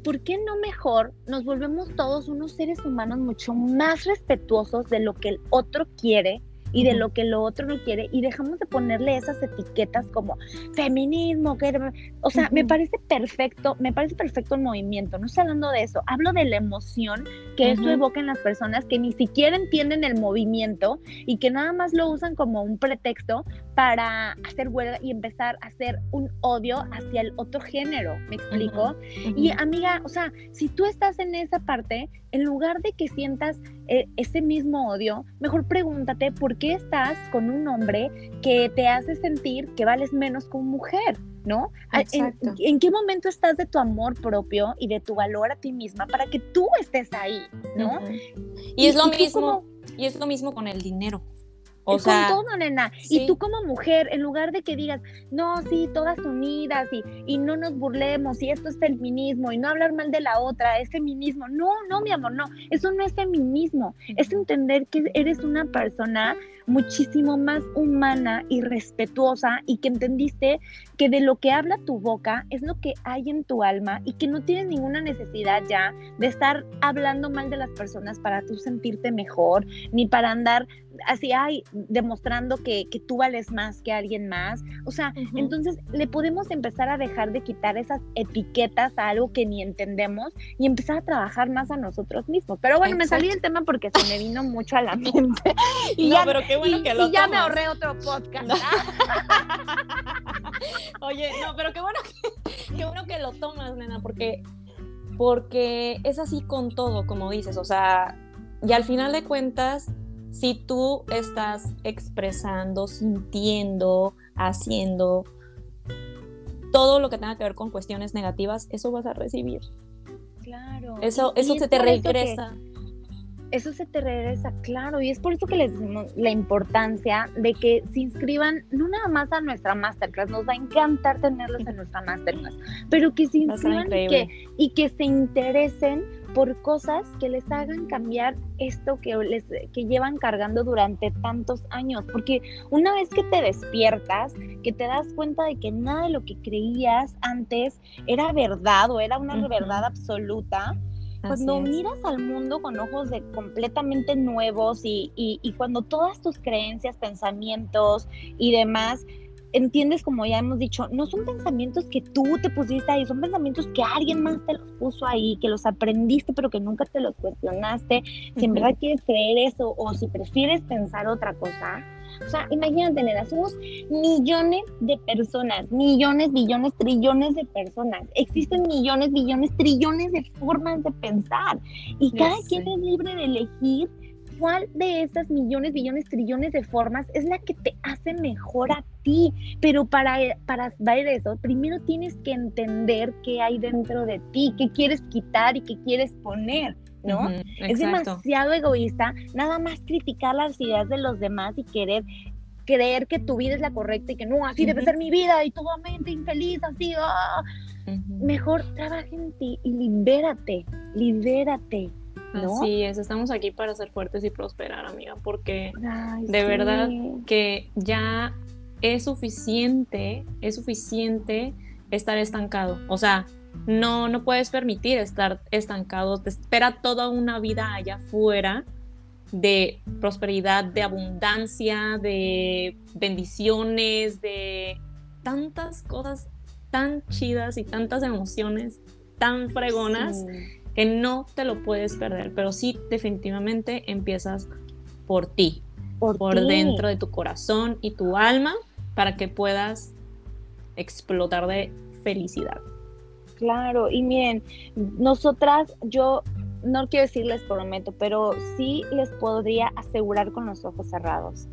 ¿por qué no mejor nos volvemos todos unos seres humanos mucho más respetuosos de lo que el otro quiere? Y de lo que lo otro no quiere y dejamos de ponerle esas etiquetas como feminismo, que, o sea, me parece perfecto, me parece perfecto el movimiento, no estoy hablando de eso, hablo de la emoción que esto evoca en las personas que ni siquiera entienden el movimiento y que nada más lo usan como un pretexto para hacer huelga y empezar a hacer un odio hacia el otro género, ¿me explico? Y amiga, o sea, si tú estás en esa parte, en lugar de que sientas eh, ese mismo odio, mejor pregúntate por qué estás con un hombre que te hace sentir que vales menos como mujer, ¿no? ¿En, qué momento estás de tu amor propio y de tu valor a ti misma para que tú estés ahí, ¿no? y, es lo mismo, y es lo mismo con el dinero. O con todo, nena. Y tú como mujer, en lugar de que digas, no, sí, todas unidas y, y no nos burlemos y esto es feminismo y no hablar mal de la otra, es feminismo. No, no, mi amor, no. Eso no es feminismo. Es entender que eres una persona muchísimo más humana y respetuosa y que entendiste que de lo que habla tu boca es lo que hay en tu alma y que no tienes ninguna necesidad ya de estar hablando mal de las personas para tú sentirte mejor, ni para andar así, ay, demostrando que, que tú vales más que alguien más. O sea, entonces le podemos empezar a dejar de quitar esas etiquetas a algo que ni entendemos y empezar a trabajar más a nosotros mismos. Pero bueno, me salí del tema porque se me vino mucho a la mente. y no, pero qué bueno y, que lo y ya me ahorré otro podcast. Oye, no, pero qué bueno que, qué bueno que lo tomas, nena, porque, porque es así con todo, como dices, o sea, y al final de cuentas, si tú estás expresando, sintiendo, haciendo todo lo que tenga que ver con cuestiones negativas, eso vas a recibir. Claro. Eso, eso se te regresa eso se te regresa, claro, y es por eso que les decimos la importancia de que se inscriban no nada más a nuestra masterclass, nos va a encantar tenerlos en nuestra masterclass, pero que se inscriban y que, y que se interesen por cosas que les hagan cambiar esto que les que llevan cargando durante tantos años, porque una vez que te despiertas, que te das cuenta de que nada de lo que creías antes era verdad o era una verdad absoluta, cuando miras al mundo con ojos de completamente nuevos y, y, cuando todas tus creencias, pensamientos y demás entiendes, como ya hemos dicho, no son pensamientos que tú te pusiste ahí, son pensamientos que alguien más te los puso ahí, que los aprendiste, pero que nunca te los cuestionaste. Si en verdad quieres creer eso o si prefieres pensar otra cosa, o sea, imagínate, nena, somos millones de personas, millones, billones, trillones de personas. Existen millones, billones, trillones de formas de pensar. Y cada quien es libre de elegir cuál de esas millones, billones, trillones de formas es la que te hace mejor a ti. Pero para, para ver eso, primero tienes que entender qué hay dentro de ti, qué quieres quitar y qué quieres poner. ¿No? es demasiado egoísta nada más criticar las ideas de los demás y querer creer que tu vida es la correcta y que no, así debe ser mi vida y mente infeliz, así. ¡ah! Mejor trabaja en ti y libérate, libérate. ¿no? Así es, estamos aquí para ser fuertes y prosperar, amiga, porque de verdad que ya es suficiente, es suficiente estar estancado. O sea, no, no puedes permitir estar estancado, te espera toda una vida allá afuera de prosperidad, de abundancia, de bendiciones, de tantas cosas tan chidas y tantas emociones tan fregonas que no te lo puedes perder, pero sí definitivamente empiezas por ti, por, dentro de tu corazón y tu alma para que puedas explotar de felicidad. Claro, y miren, nosotras, yo no quiero decirles prometo, pero sí les podría asegurar con los ojos cerrados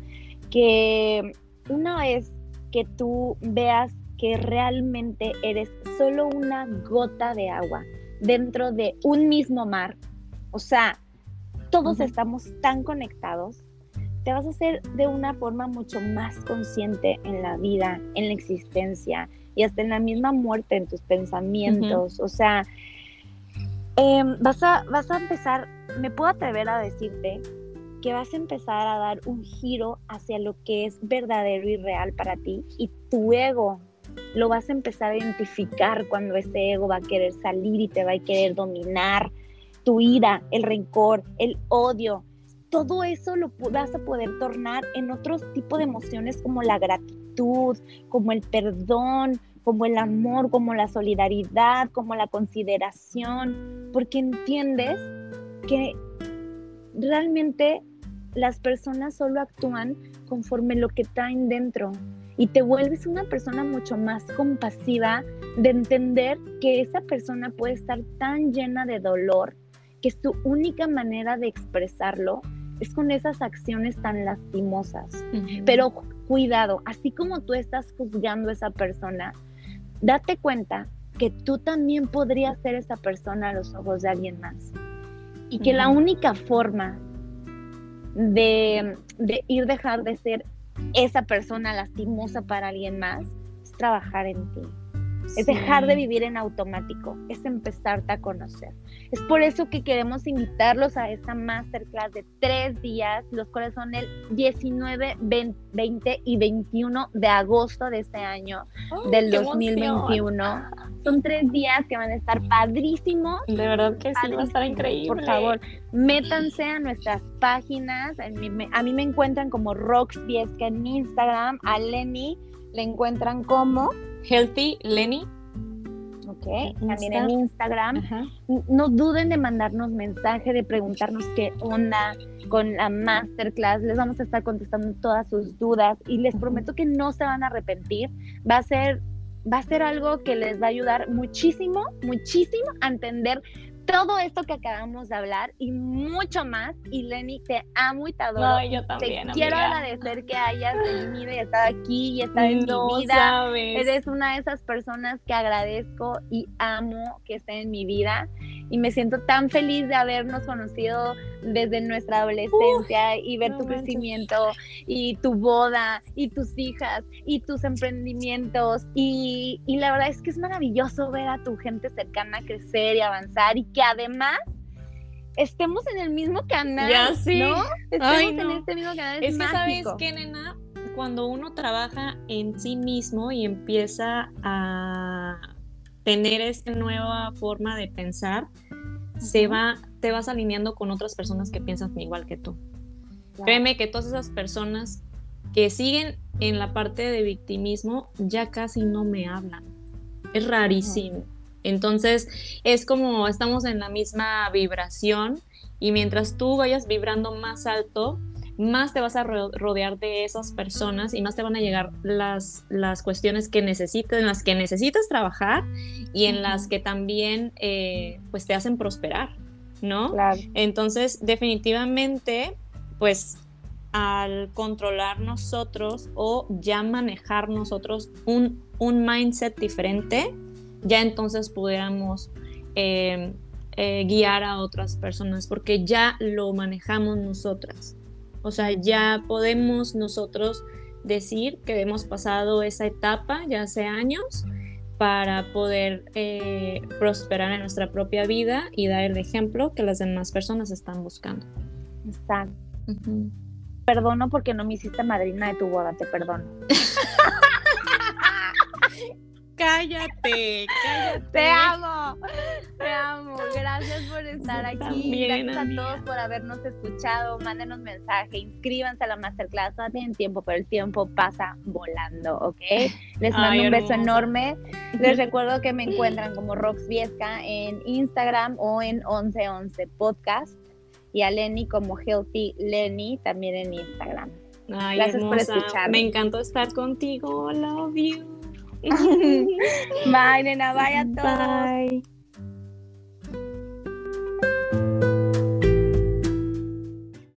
que una vez que tú veas que realmente eres solo una gota de agua dentro de un mismo mar, o sea, todos estamos tan conectados, te vas a hacer de una forma mucho más consciente en la vida, en la existencia y hasta en la misma muerte, en tus pensamientos. O sea, em, vas, a, vas a empezar, me puedo atrever a decirte que vas a empezar a dar un giro hacia lo que es verdadero y real para ti y tu ego lo vas a empezar a identificar cuando ese ego va a querer salir y te va a querer dominar tu ira, el rencor, el odio, todo eso lo vas a poder tornar en otro tipo de emociones como la gratitud, como el perdón, como el amor, como la solidaridad, como la consideración, porque entiendes que realmente las personas solo actúan conforme lo que traen dentro y te vuelves una persona mucho más compasiva de entender que esa persona puede estar tan llena de dolor que su única manera de expresarlo es con esas acciones tan lastimosas. Pero cuidado, así como tú estás juzgando a esa persona, date cuenta que tú también podrías ser esa persona a los ojos de alguien más. Y que la única forma de, de ir dejar de ser esa persona lastimosa para alguien más es trabajar en ti. Es dejar de vivir en automático, es empezarte a conocer. Es por eso que queremos invitarlos a esta masterclass de tres días, los cuales son el 19, 20 y 21 de agosto de este año, del 2021. Son tres días que van a estar padrísimos. De verdad que sí, va a estar increíble. Por favor, métanse a nuestras páginas. a mí me encuentran como Rox Piesca en Instagram, a Lenny le encuentran como Healthy Lenny. Ok, también en Instagram. No duden de mandarnos mensaje, de preguntarnos qué onda con la masterclass. Les vamos a estar contestando todas sus dudas y les prometo que no se van a arrepentir. Va a ser va a ser algo que les va a ayudar muchísimo, muchísimo a entender todo esto que acabamos de hablar y mucho más. Y Lenny, te amo y te adoro. No, yo también. Te quiero agradecer que hayas venido y estado aquí y estado en mi vida. Eres una de esas personas que agradezco y amo que esté en mi vida. Y me siento tan feliz de habernos conocido desde nuestra adolescencia y ver tu crecimiento y tu boda y tus hijas y tus emprendimientos. Y, y la verdad es que es maravilloso ver a tu gente cercana crecer y avanzar y que además estemos en el mismo canal. Ya sí. ¿no? Estemos en este mismo canal. Es, que sabes que, nena, cuando uno trabaja en sí mismo y empieza a tener esta nueva forma de pensar, se va, te vas alineando con otras personas que piensan igual que tú. Créeme que todas esas personas que siguen en la parte de victimismo ya casi no me hablan. Es rarísimo. Entonces es como estamos en la misma vibración y mientras tú vayas vibrando más alto, más te vas a rodear de esas personas y más te van a llegar las, las cuestiones que necesitas, en las que necesitas trabajar y en las que también eh, pues te hacen prosperar, ¿no? Claro. Entonces, definitivamente, pues al controlar nosotros o ya manejar nosotros un, un mindset diferente, ya entonces pudiéramos eh, eh, guiar a otras personas, porque ya lo manejamos nosotras. O sea, ya podemos nosotros decir que hemos pasado esa etapa ya hace años para poder eh, prosperar en nuestra propia vida y dar el ejemplo que las demás personas están buscando. Exacto. Perdono porque no me hiciste madrina de tu boda, te perdono. cállate, cállate. Te amo, te amo. Gracias por estar aquí. Gracias a todos por habernos escuchado. Mándenos mensaje, inscríbanse a la masterclass. No tienen tiempo, pero el tiempo pasa volando, ¿ok? Les mando un beso enorme. Les recuerdo que me encuentran como Rox Viesca en Instagram o en 1111 Podcast y a Lenny como Healthy Lenny también en Instagram. Gracias por escuchar. Me encantó estar contigo. Love you. bye, nena. Bye a todos. Bye.